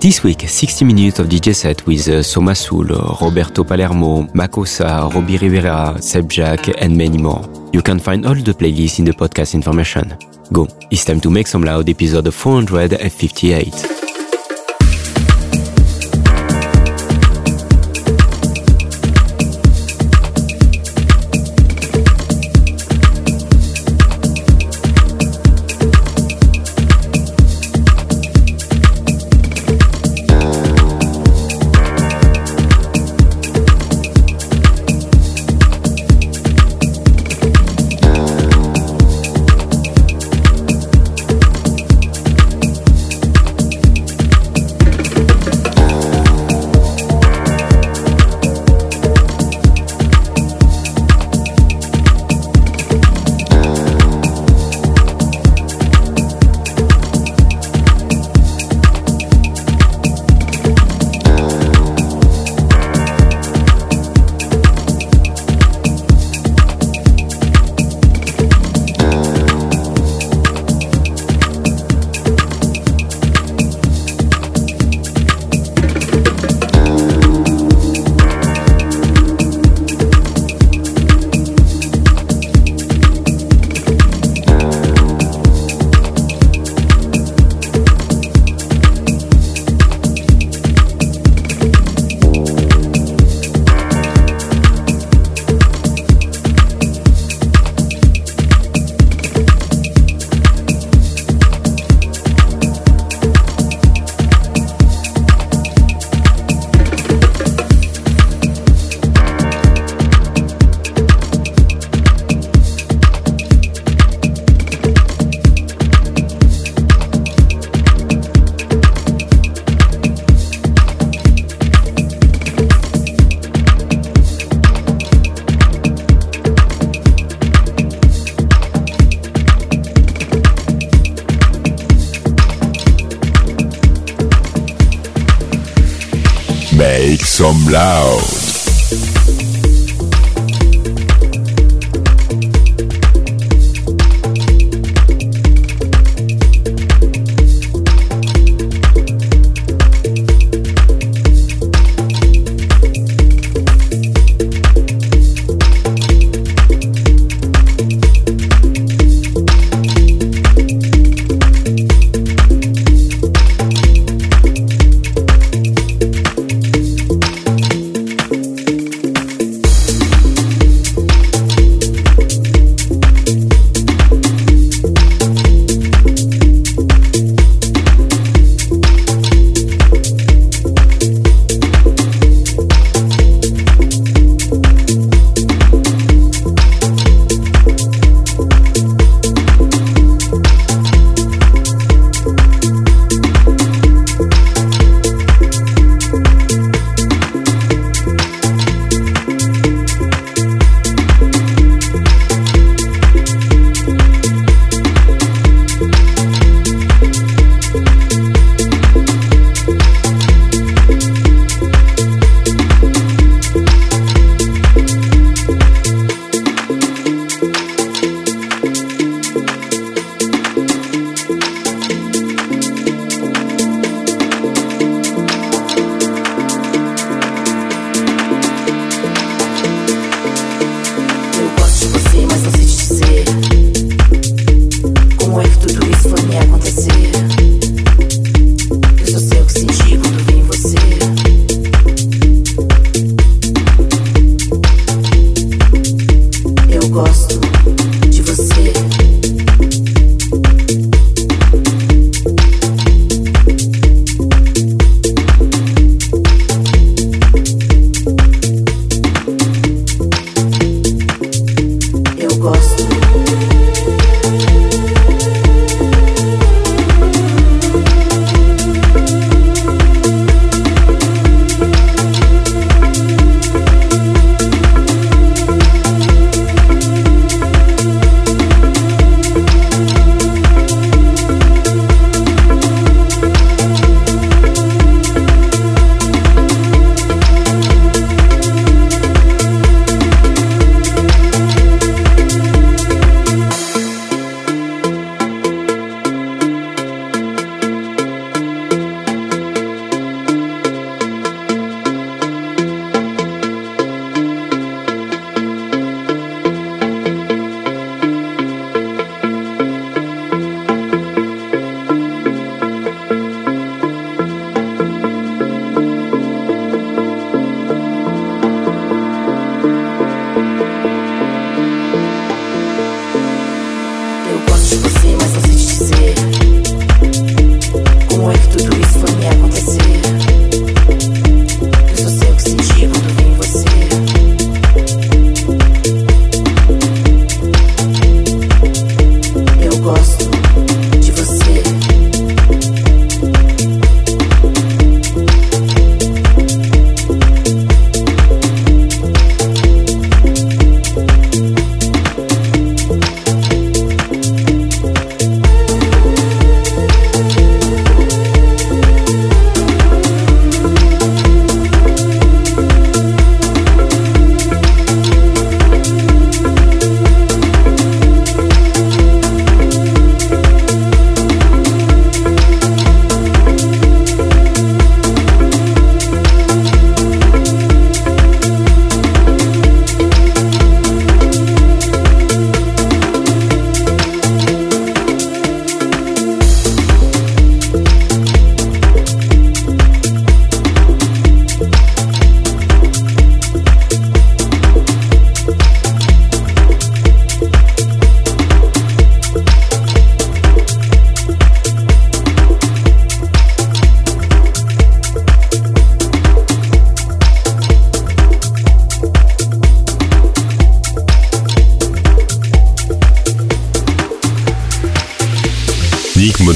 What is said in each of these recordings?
This week, 60 minutes of DJ set with uh, Soma Sul, Roberto Palermo, Makosa, Robbie Rivera, Seb Jack, and many more. You can find all the playlists in the podcast information. Go, it's time to make some loud episode 458.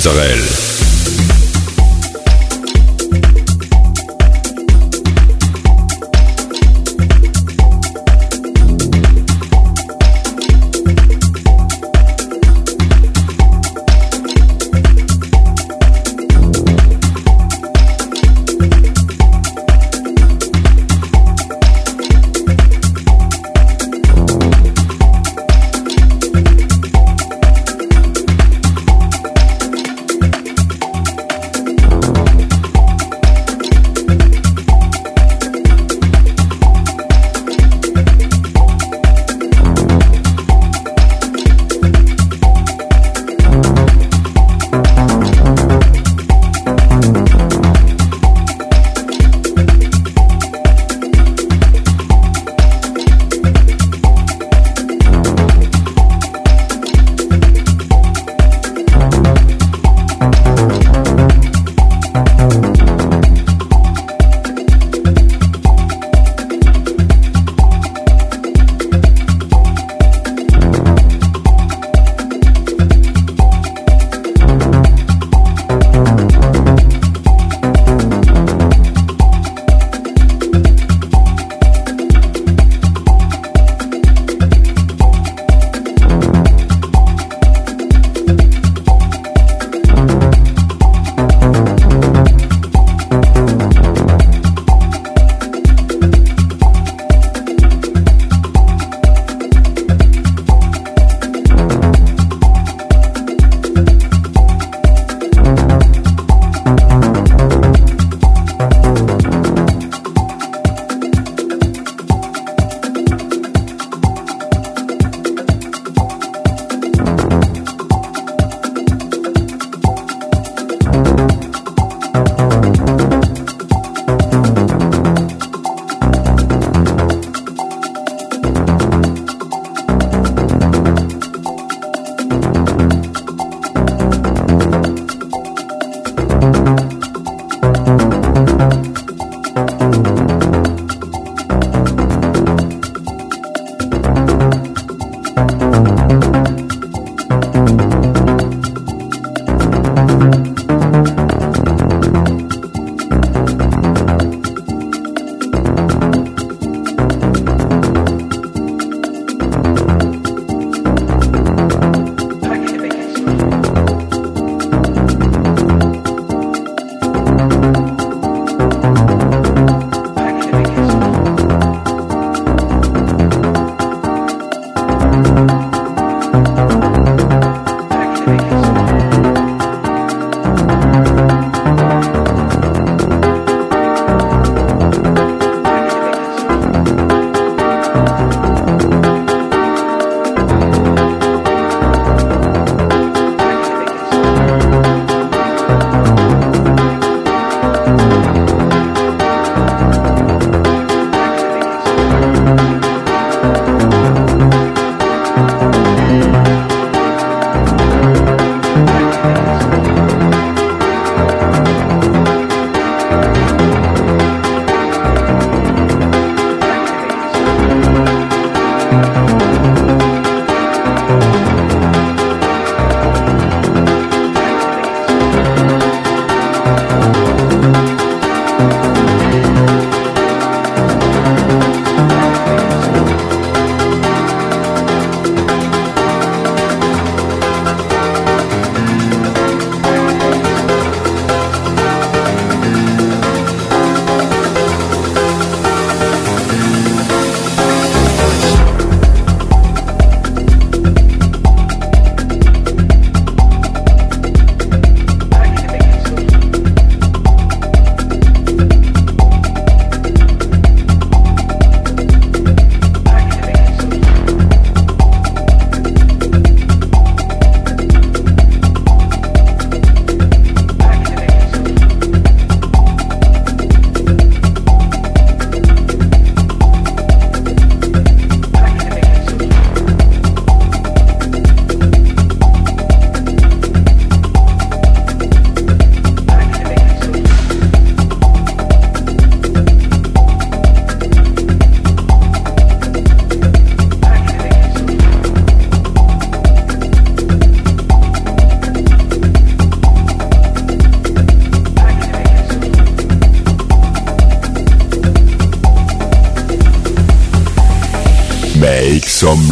Mozzarella.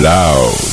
Loud.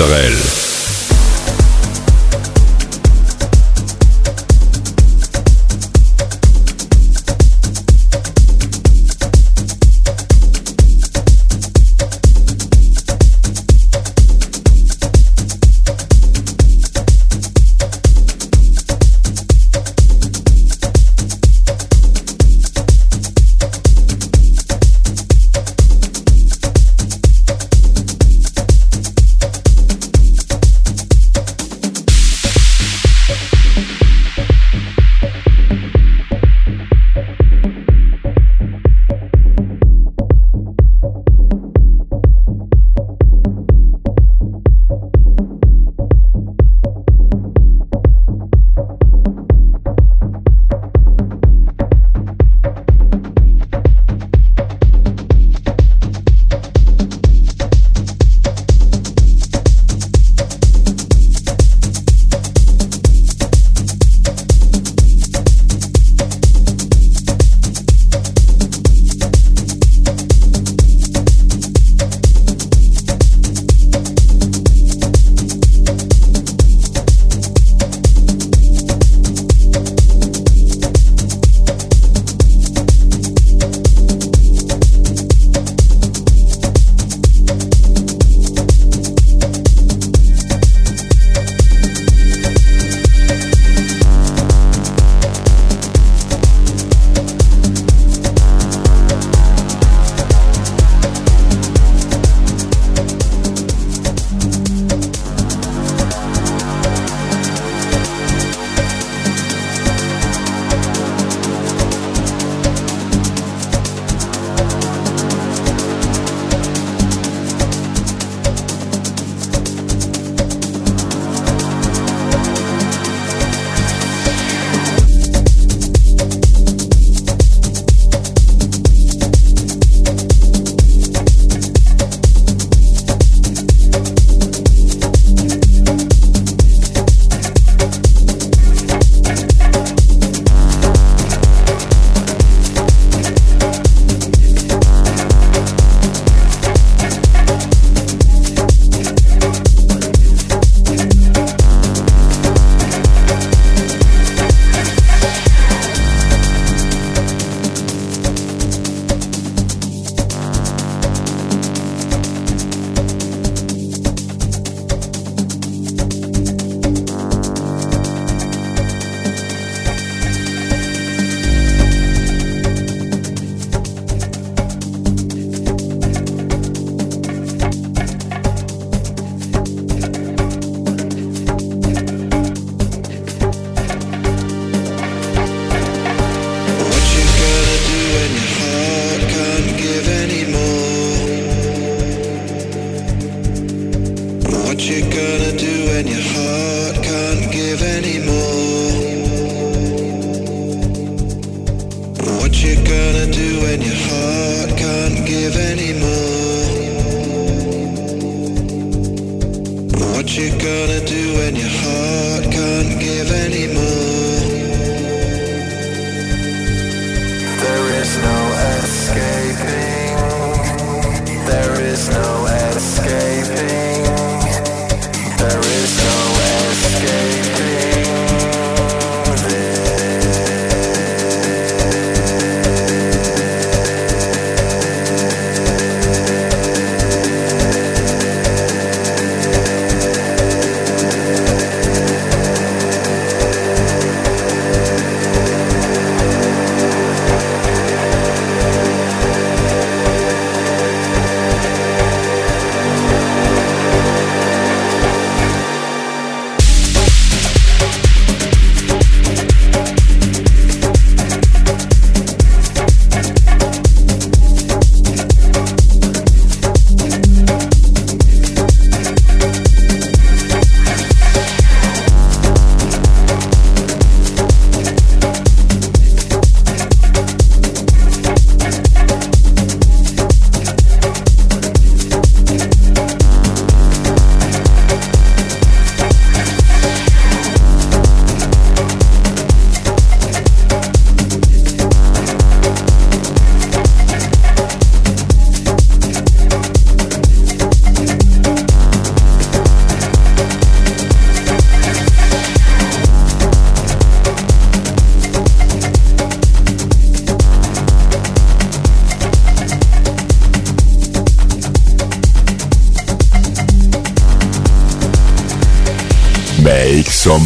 Sorel. live anymore. What you gonna do when you're home?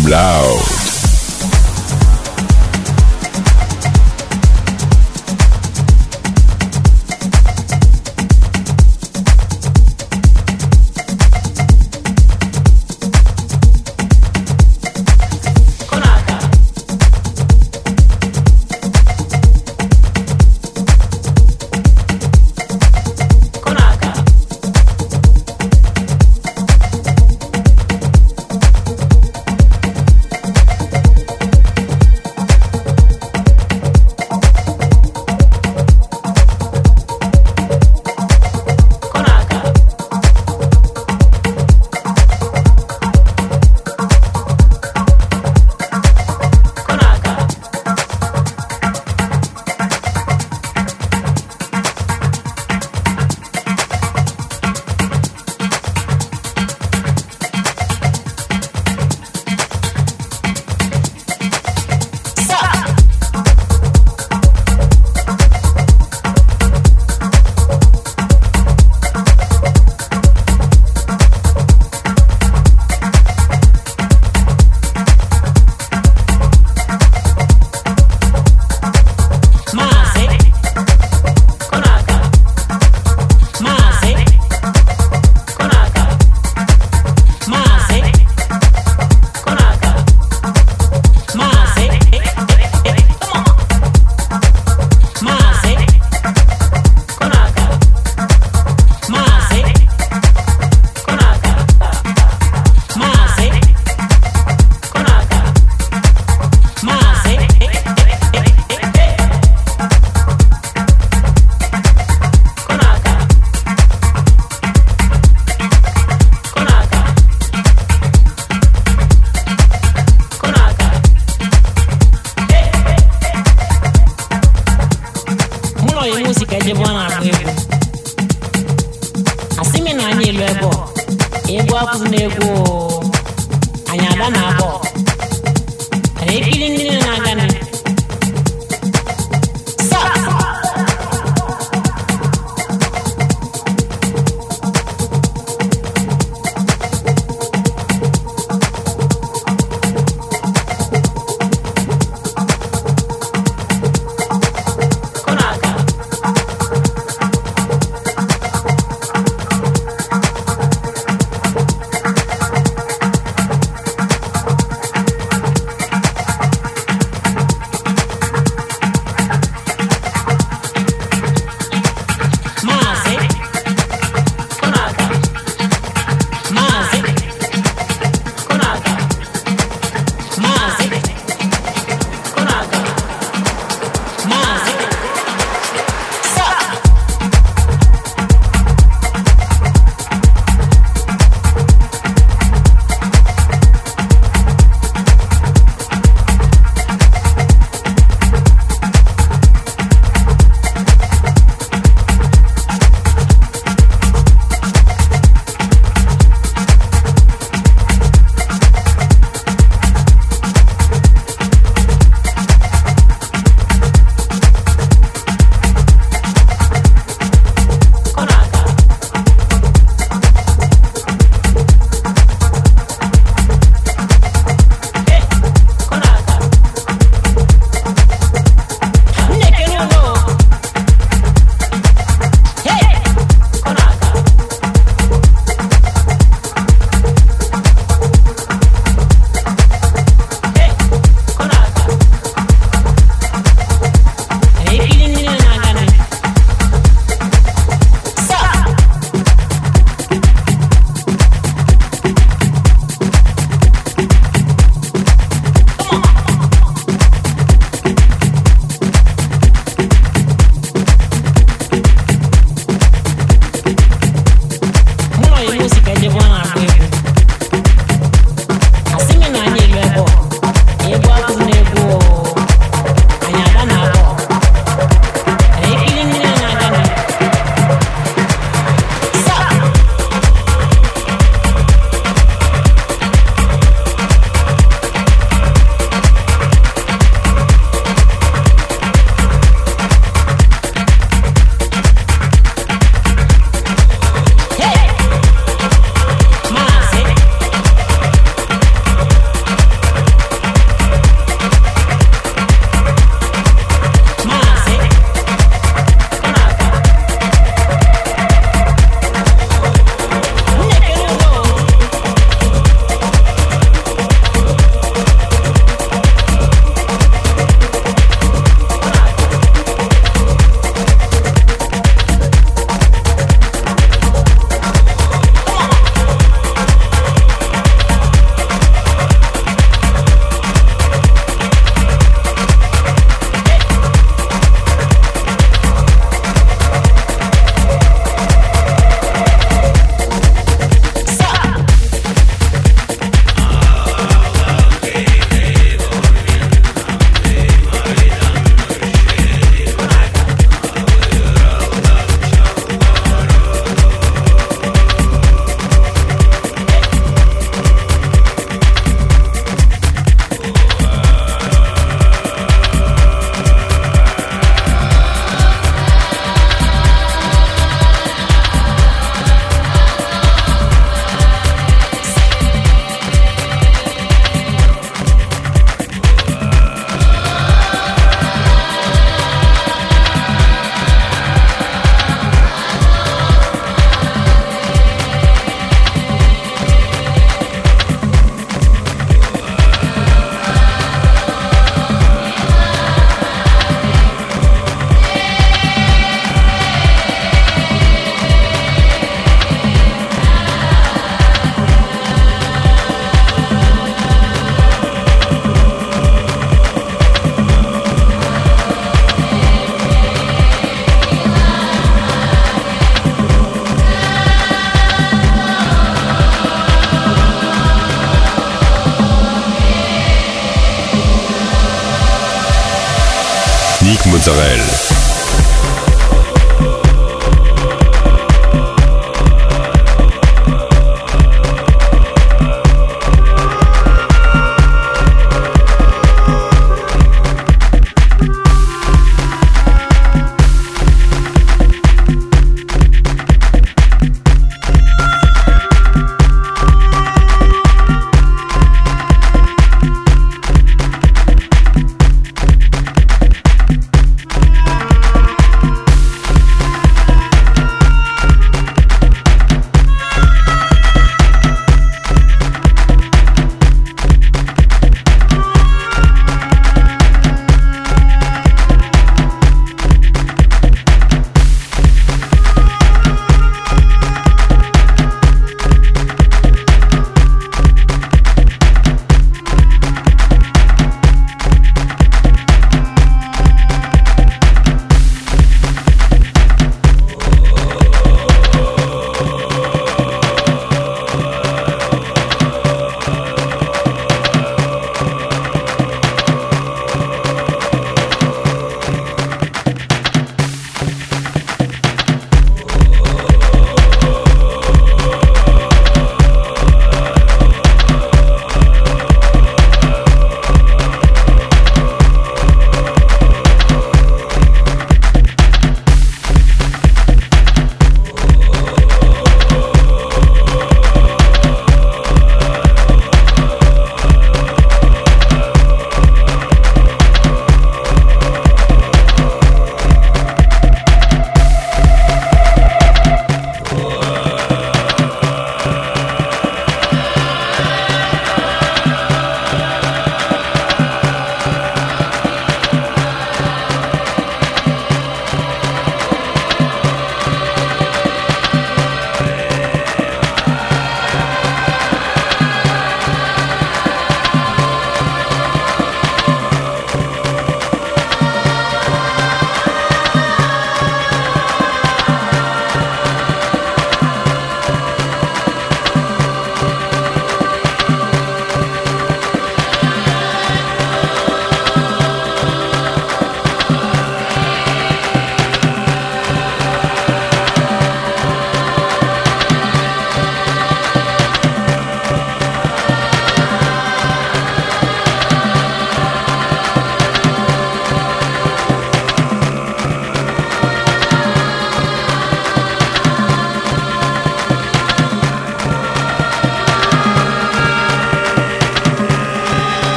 Loud.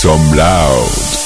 Some loud.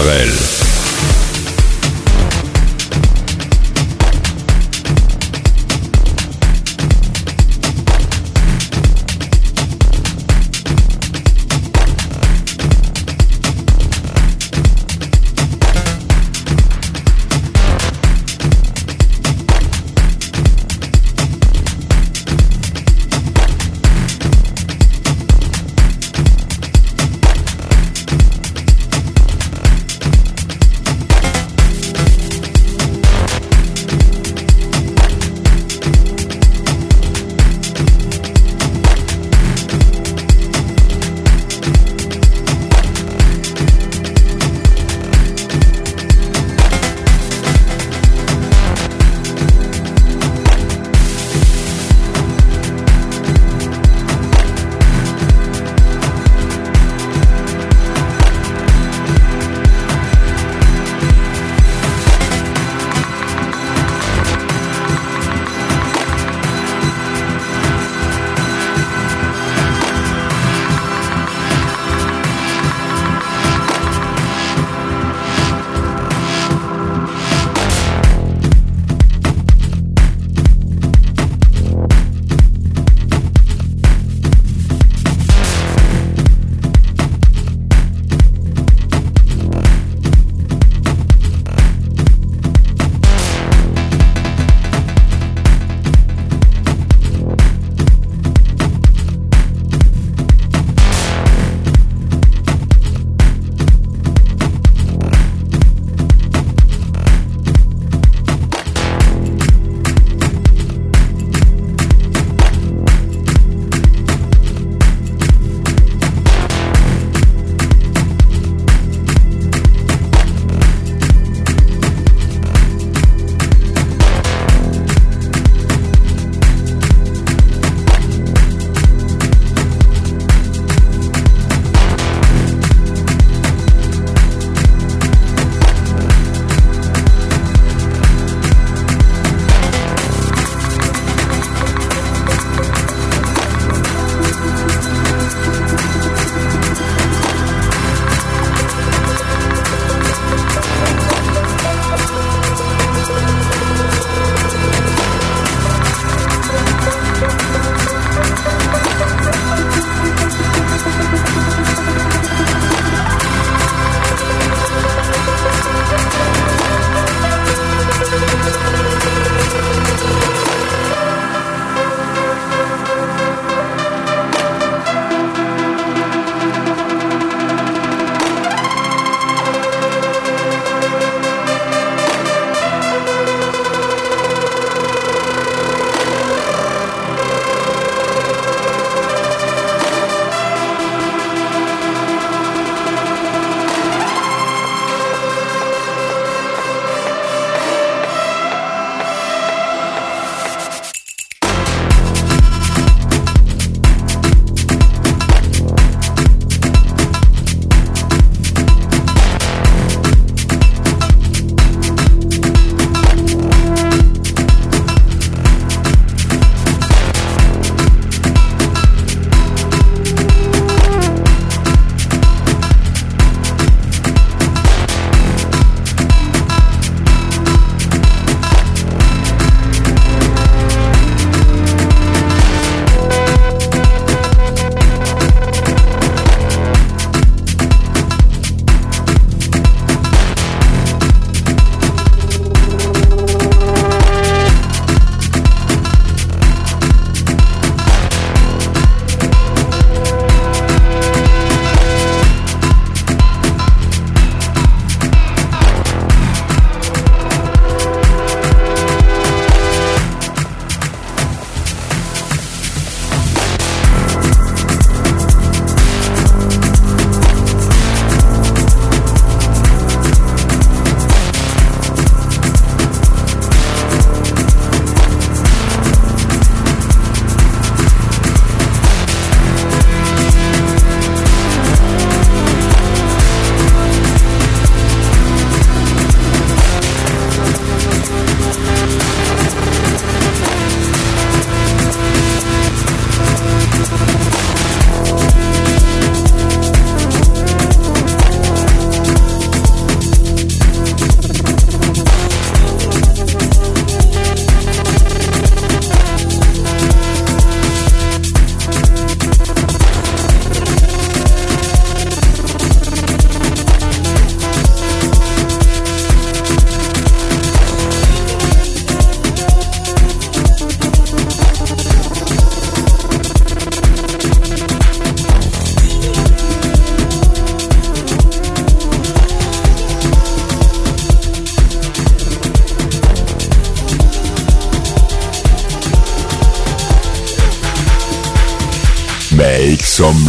Sorel.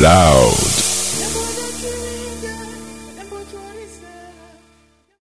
Loud.